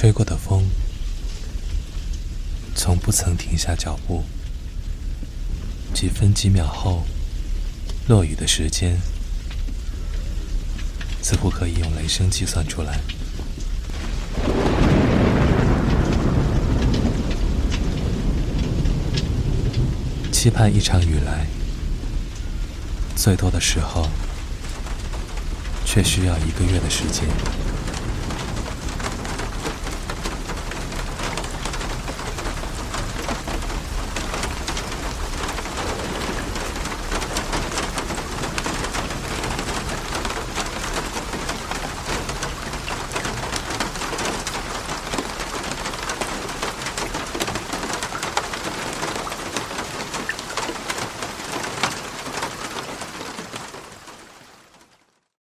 吹过的风从不曾停下脚步。几分几秒后落雨的时间似乎可以用雷声计算出来。期盼一场雨来最多的时候却需要一个月的时间。